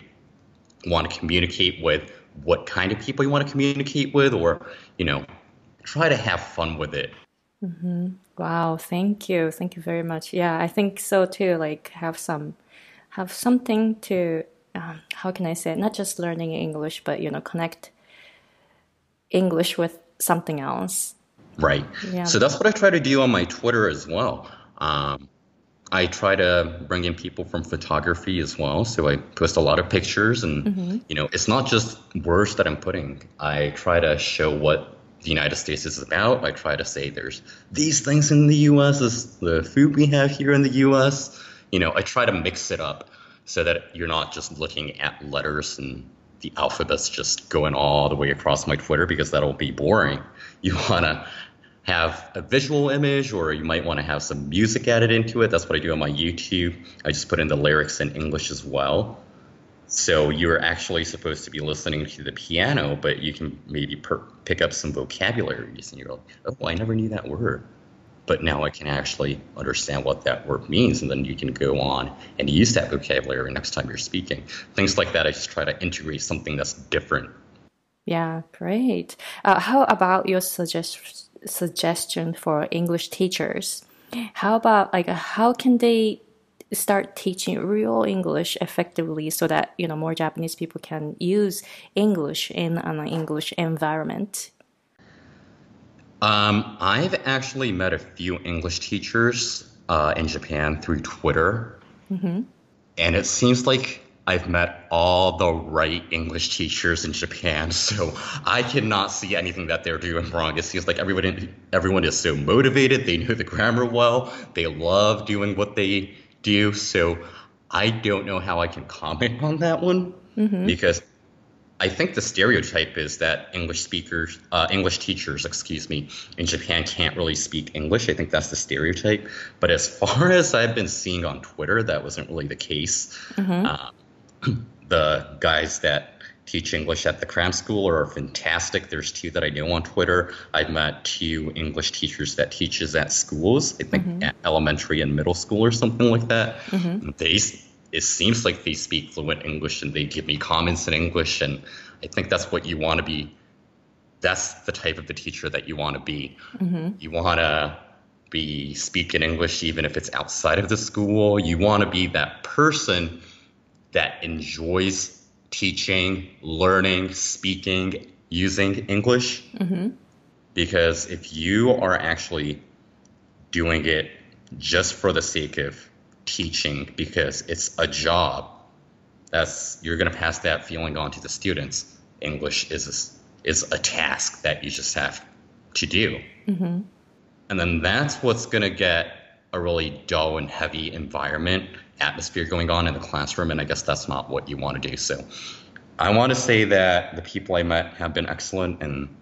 want to communicate with what kind of people you want to communicate with or, you know, try to have fun with it. Mm-hmm. Wow, thank you, thank you very much. Yeah, I think so too. Like have some, have something to, um, how can I say, it? not just learning English, but you know, connect English with something else. Right. Yeah. So that's what I try to do on my Twitter as well. Um, I try to bring in people from photography as well. So I post a lot of pictures, and mm-hmm. you know, it's not just words that I'm putting. I try to show what the United States is about. I try to say there's these things in the U.S. is the food we have here in the U.S. You know, I try to mix it up so that you're not just looking at letters and the alphabets just going all the way across my Twitter because that'll be boring. You want to have a visual image or you might want to have some music added into it. That's what I do on my YouTube. I just put in the lyrics in English as well. So you're actually supposed to be listening to the piano, but you can maybe per- pick up some vocabulary and you're like, "Oh, I never knew that word." But now I can actually understand what that word means, and then you can go on and use that vocabulary next time you're speaking. Things like that. I just try to integrate something that's different. Yeah, great. Uh, how about your suggest- suggestion for English teachers? How about like how can they start teaching real English effectively so that you know more Japanese people can use English in an English environment? Um, I've actually met a few English teachers uh, in Japan through Twitter, mm-hmm. and it seems like I've met all the right English teachers in Japan, so I cannot see anything that they're doing wrong. It seems like everybody, everyone is so motivated. They know the grammar well. They love doing what they do. So I don't know how I can comment on that one mm-hmm. because I think the stereotype is that English speakers, uh, English teachers, excuse me, in Japan can't really speak English. I think that's the stereotype. But as far as I've been seeing on Twitter, that wasn't really the case. Mm-hmm. Uh, the guys that teach English at the cram school are fantastic. There's two that I know on Twitter. I've met two English teachers that teaches at schools, I think mm-hmm. at elementary and middle school or something like that. Mm-hmm. They it seems like they speak fluent English and they give me comments in English and I think that's what you want to be that's the type of the teacher that you want to be. Mm-hmm. You want to be speaking English even if it's outside of the school. You want to be that person that enjoys teaching, learning, speaking, using English. Mm-hmm. Because if you are actually doing it just for the sake of teaching because it's a job, that's you're going to pass that feeling on to the students. English is a, is a task that you just have to do. Mm-hmm. And then that's what's going to get a really dull and heavy environment atmosphere going on in the classroom, and I guess that's not what you want to do. So I want to say that the people I met have been excellent, and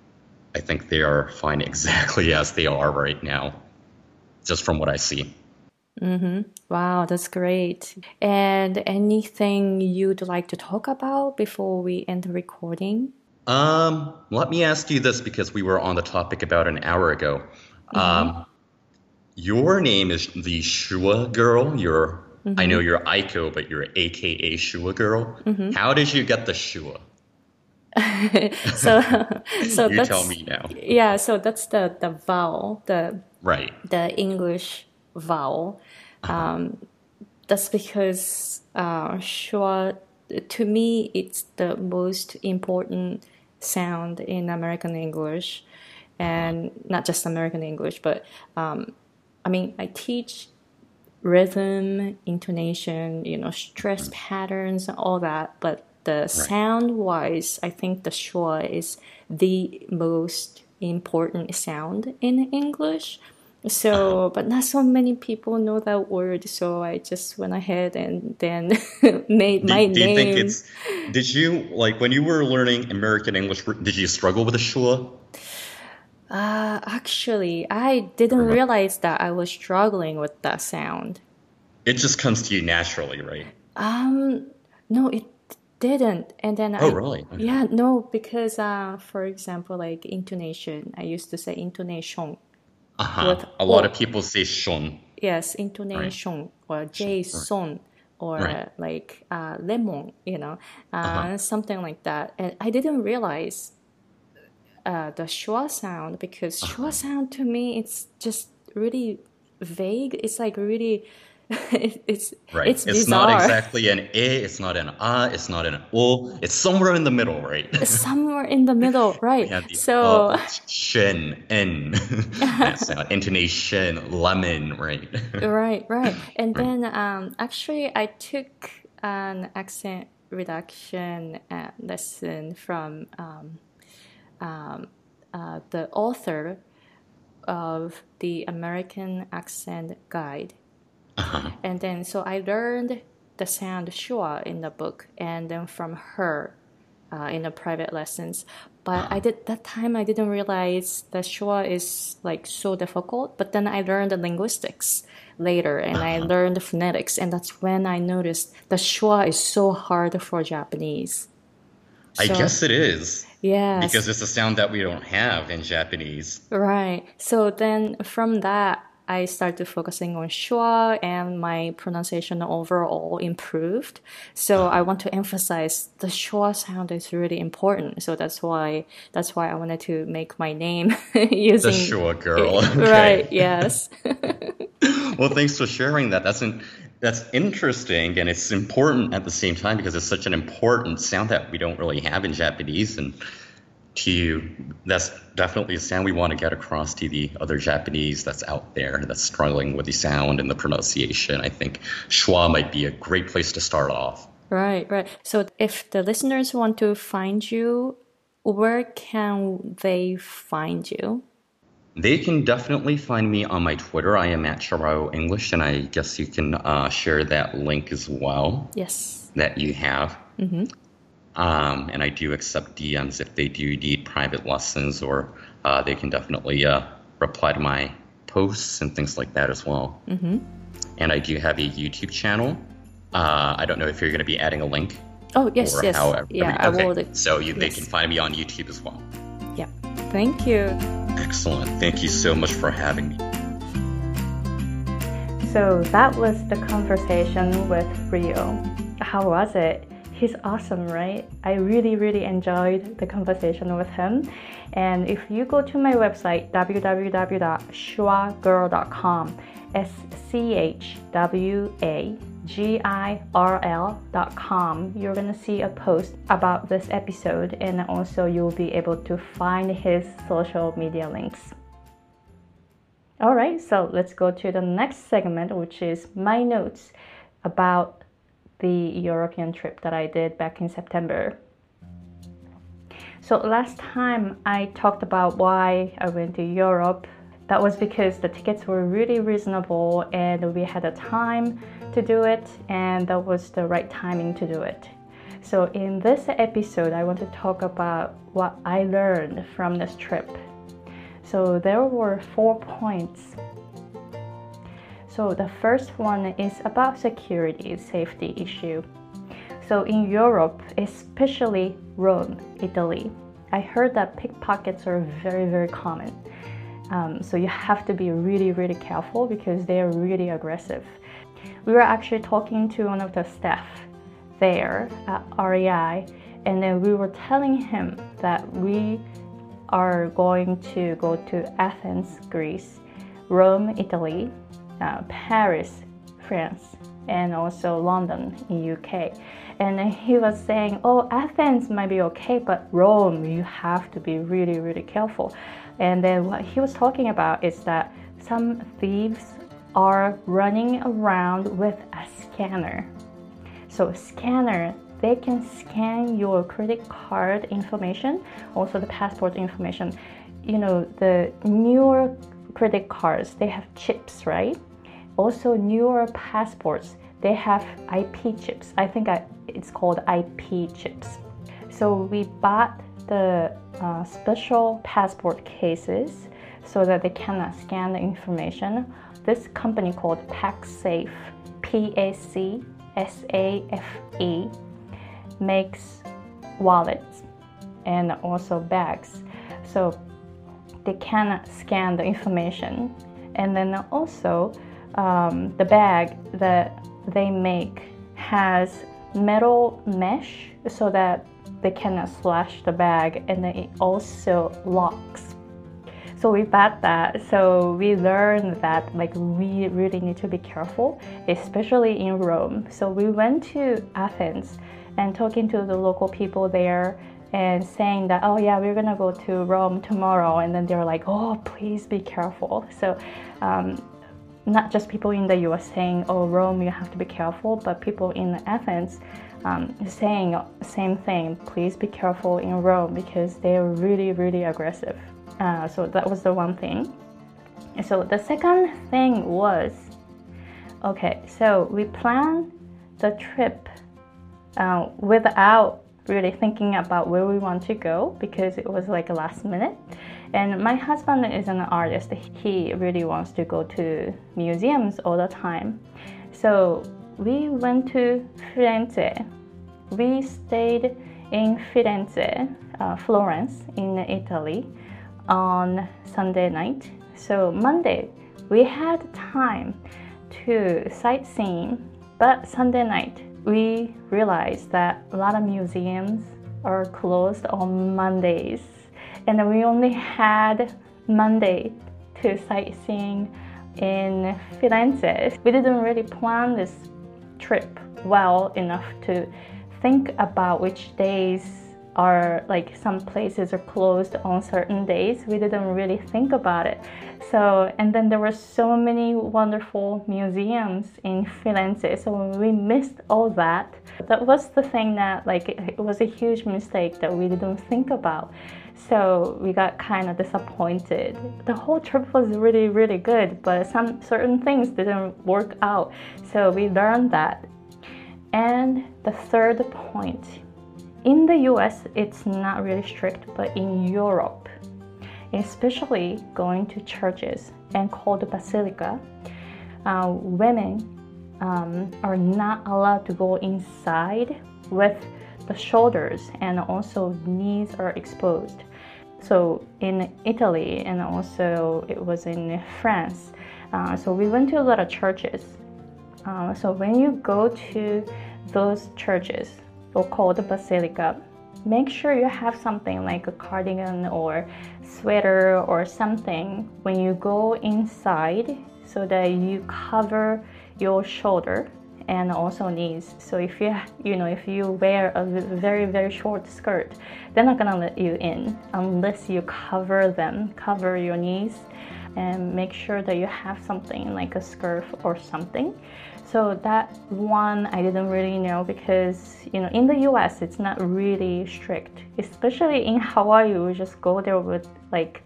I think they are fine exactly as they are right now, just from what I see. Mm-hmm. Wow, that's great. And anything you'd like to talk about before we end the recording? Um, let me ask you this because we were on the topic about an hour ago. Mm-hmm. Um, your name is the Schwa girl. You're Mm-hmm. I know you're Aiko, but you're AKA Schwa girl. Mm-hmm. How did you get the schwa? so, so you tell me now. Yeah, so that's the the vowel, the right, the English vowel. Uh-huh. Um, that's because uh, Schwa, to me, it's the most important sound in American English, and not just American English, but um, I mean, I teach rhythm, intonation, you know, stress patterns, all that. But the right. sound wise, I think the schwa is the most important sound in English. So, uh-huh. but not so many people know that word. So I just went ahead and then made do, my do name. You think it's, did you like when you were learning American English? Did you struggle with the schwa? Uh, actually, I didn't realize that I was struggling with that sound. It just comes to you naturally, right? Um, no, it didn't. And then Oh, I, really? Okay. yeah, no, because uh, for example, like intonation, I used to say intonation. Uh-huh. With- A lot of people say shun. Yes, intonation or Jason or Right. like uh, lemon, you know, uh, Uh-huh. something like that. And I didn't realize uh, the schwa sound because Uh-huh. schwa sound to me it's just really vague. It's like really, it's Right. it's It's, not exactly an e, it's not an a, it's not an o. It's somewhere in the middle, right? Somewhere in the middle, right? The so uh, shin, n, that intonation, lemon, right? right right and then um, actually i took an accent reduction uh, lesson from um, um, uh, the author of the american accent guide. Uh-huh. and then so i learned the sound schwa in the book and then from her uh, in the private lessons. But i did that time i didn't realize that schwa is like so difficult but then i learned the linguistics later and i learned the phonetics. And that's when i noticed the schwa is so hard for japanese. I guess it is. Yes Because it's a sound that we don't have in Japanese. Right. So then from that, I started focusing on schwa and my pronunciation overall improved. So uh-huh. I want to emphasize the schwa sound is really important. So that's why that's why I wanted to make my name using The Schwa girl. Right, Okay. yes. Well, thanks for sharing that. That's an that's interesting and it's important at the same time because it's such an important sound that we don't really have in Japanese and to you that's definitely a sound we want to get across to the other Japanese that's out there that's struggling with the sound and the pronunciation. I think schwa might be a great place to start off. right, right. So if the listeners want to find you, where can they find you? They can definitely find me on my Twitter. I am at Charo English, and I guess you can uh, share that link as well Yes. that you have. Um, and I do accept DMs if they do need private lessons, or uh, they can definitely uh, reply to my posts and things like that as well. Mm-hmm. And I do have a YouTube channel. Uh, I don't know if you're going to be adding a link Oh yes, or yes. however. Yeah, I okay. will. So you, they can find me on YouTube as well. Yeah. Thank you. Excellent. Thank you so much for having me. So that was the conversation with Ryo. How was it? He's awesome, right? I really, really enjoyed the conversation with him. And if you go to my website, www.schwagirl.com, S C H W A G I R L.com, you're gonna see a post about this episode, and also you'll be able to find his social media links. All right, so let's go to the next segment, which is my notes about the European trip that I did back in September. So, last time I talked about why I went to Europe. That was because the tickets were really reasonable and we had a time to do it, and that was the right timing to do it. So, in this episode, I want to talk about what I learned from this trip. So there were four points. So the first one is about security safety issue. So in Europe, especially Rome, Italy, I heard that pickpockets are very very common. Um, so you have to be really really careful because they are really aggressive. We were actually talking to one of the staff there at REI, and then we were telling him that we are going to go to Athens, Greece, Rome, Italy, uh, Paris, France, and also London in UK. And then he was saying, "Oh, Athens might be okay, but Rome, you have to be really, really careful." And then what he was talking about is that some thieves are running around with a scanner. So scanner, they can scan your credit card information, also the passport information. You know, the newer credit cards, they have chips, right? Also newer passports, they have IP chips. I think I, it's called IP chips. So we bought the uh, special passport cases so that they cannot scan the information. This company called PacSafe, P A C S A F E, makes wallets and also bags. So they cannot scan the information. And then also, um, the bag that they make has metal mesh so that they cannot slash the bag and then it also locks so we bought that so we learned that like we really need to be careful especially in rome. So we went to athens and talking to the local people there and saying that oh yeah we're gonna go to rome tomorrow. And then they're like oh please be careful. So um, not just people in the US saying, oh, Rome, you have to be careful, but people in Athens um, saying same thing, please be careful in Rome because they're really, really aggressive. Uh, so that was the one thing. So the second thing was, okay, so we planned the trip uh, without really thinking about where we want to go because it was like last minute. And my husband is an artist. He really wants to go to museums all the time. So we went to Firenze. We stayed in Firenze, uh, Florence, in Italy, on Sunday night. So Monday, we had time to sightseeing, but Sunday night, we realized that a lot of museums are closed on Mondays and we only had Monday to sightseeing in Firenze. We didn't really plan this trip well enough to think about which days are like some places are closed on certain days. We didn't really think about it. So, and then there were so many wonderful museums in Firenze. So we missed all that. That was the thing that like it was a huge mistake that we didn't think about. So we got kind of disappointed. The whole trip was really, really good, but some certain things didn't work out. So we learned that. And the third point in the US, it's not really strict, but in Europe, especially going to churches and called basilica, uh, women um, are not allowed to go inside with the shoulders and also knees are exposed. So in Italy and also it was in France. Uh, so we went to a lot of churches. Uh, so when you go to those churches, or called basilica, make sure you have something like a cardigan or sweater or something when you go inside so that you cover your shoulder and also knees. So if you you know if you wear a very very short skirt, they're not gonna let you in unless you cover them, cover your knees, and make sure that you have something like a scarf or something. So that one I didn't really know because you know in the U.S. it's not really strict, especially in Hawaii. We just go there with like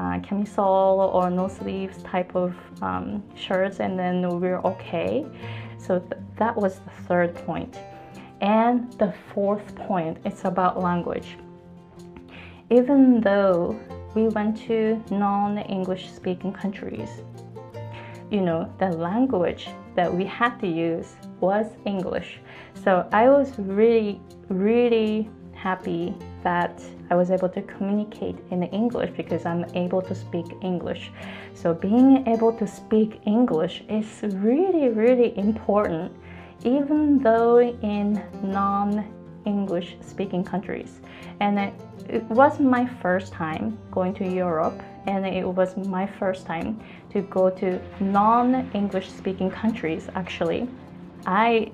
uh, camisole or no sleeves type of um, shirts, and then we're okay. So th- that was the third point. And the fourth point, it's about language. Even though we went to non English speaking countries, you know, the language that we had to use was English. So I was really, really happy that I was able to communicate in English because I'm able to speak English. So being able to speak English is really, really important, even though in non English speaking countries. And it, it was my first time going to Europe, and it was my first time to go to non English speaking countries actually. I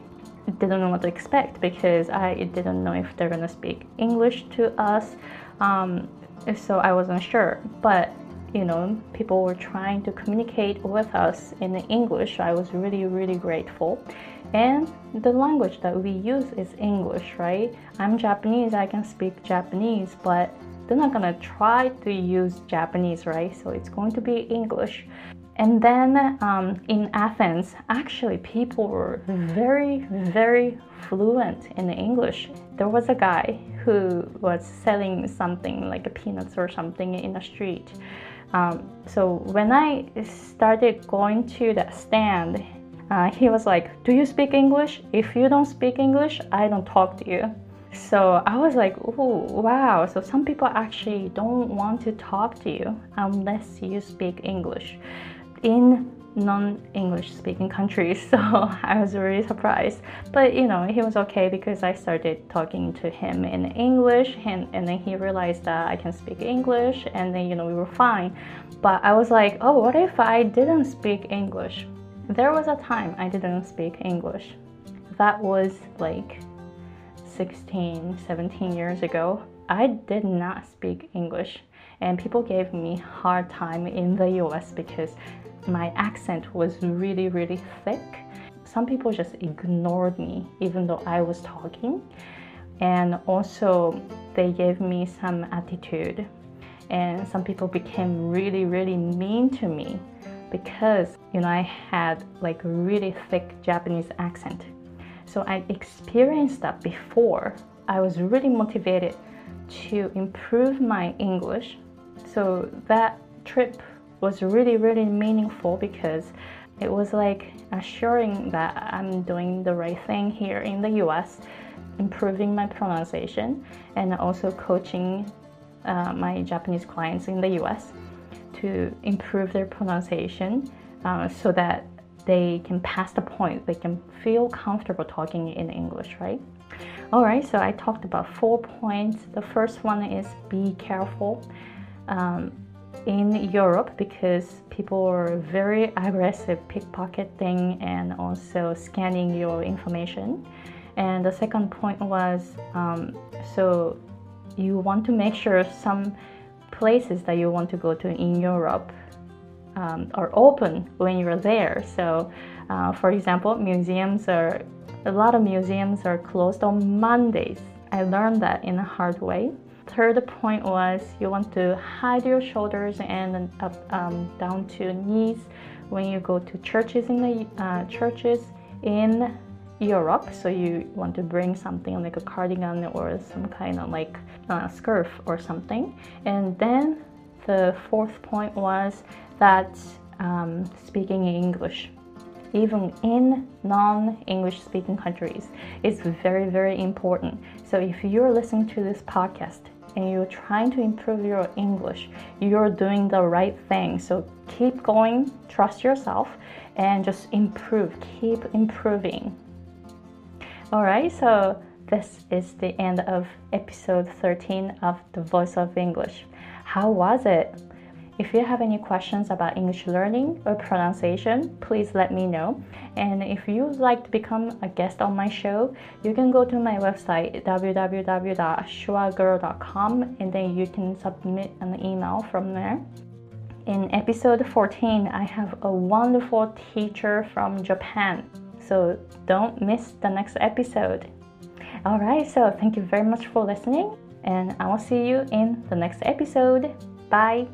didn't know what to expect because I didn't know if they're gonna speak English to us. Um, so I wasn't sure. But you know, people were trying to communicate with us in English. I was really, really grateful. And the language that we use is English, right? I'm Japanese, I can speak Japanese, but they're not gonna try to use Japanese, right? So it's going to be English. And then um, in Athens, actually, people were very, very fluent in English. There was a guy who was selling something like peanuts or something in the street. Um, so when I started going to that stand, uh, he was like, Do you speak English? If you don't speak English, I don't talk to you. So I was like, oh, wow. So some people actually don't want to talk to you unless you speak English in non-English speaking countries. So I was really surprised. But you know, he was okay because I started talking to him in English and, and then he realized that I can speak English and then you know we were fine. But I was like, oh, what if I didn't speak English? There was a time I didn't speak English. That was like 16, 17 years ago. I did not speak English and people gave me hard time in the US because my accent was really really thick. Some people just ignored me even though I was talking and also they gave me some attitude and some people became really really mean to me because you know I had like really thick Japanese accent. So I experienced that before. I was really motivated to improve my English. So that trip was really really meaningful because it was like assuring that I'm doing the right thing here in the US, improving my pronunciation, and also coaching uh, my Japanese clients in the US to improve their pronunciation uh, so that they can pass the point, they can feel comfortable talking in English, right? All right, so I talked about four points. The first one is be careful um, in Europe because people are very aggressive pickpocketing and also scanning your information. And the second point was um, so you want to make sure some places that you want to go to in Europe um, are open when you're there. So, uh, for example, museums are a lot of museums are closed on Mondays. I learned that in a hard way. Third point was you want to hide your shoulders and up um, down to knees when you go to churches in the uh, churches in Europe. So you want to bring something like a cardigan or some kind of like uh, scarf or something. And then the fourth point was that um, speaking English, even in non-English speaking countries, is very, very important. So if you're listening to this podcast and you're trying to improve your English, you're doing the right thing. So keep going, trust yourself, and just improve. Keep improving. All right, so this is the end of episode 13 of The Voice of English. How was it? If you have any questions about English learning or pronunciation, please let me know. And if you would like to become a guest on my show, you can go to my website www.schwagirl.com and then you can submit an email from there. In episode 14, I have a wonderful teacher from Japan. So don't miss the next episode. Alright, so thank you very much for listening, and I will see you in the next episode. Bye!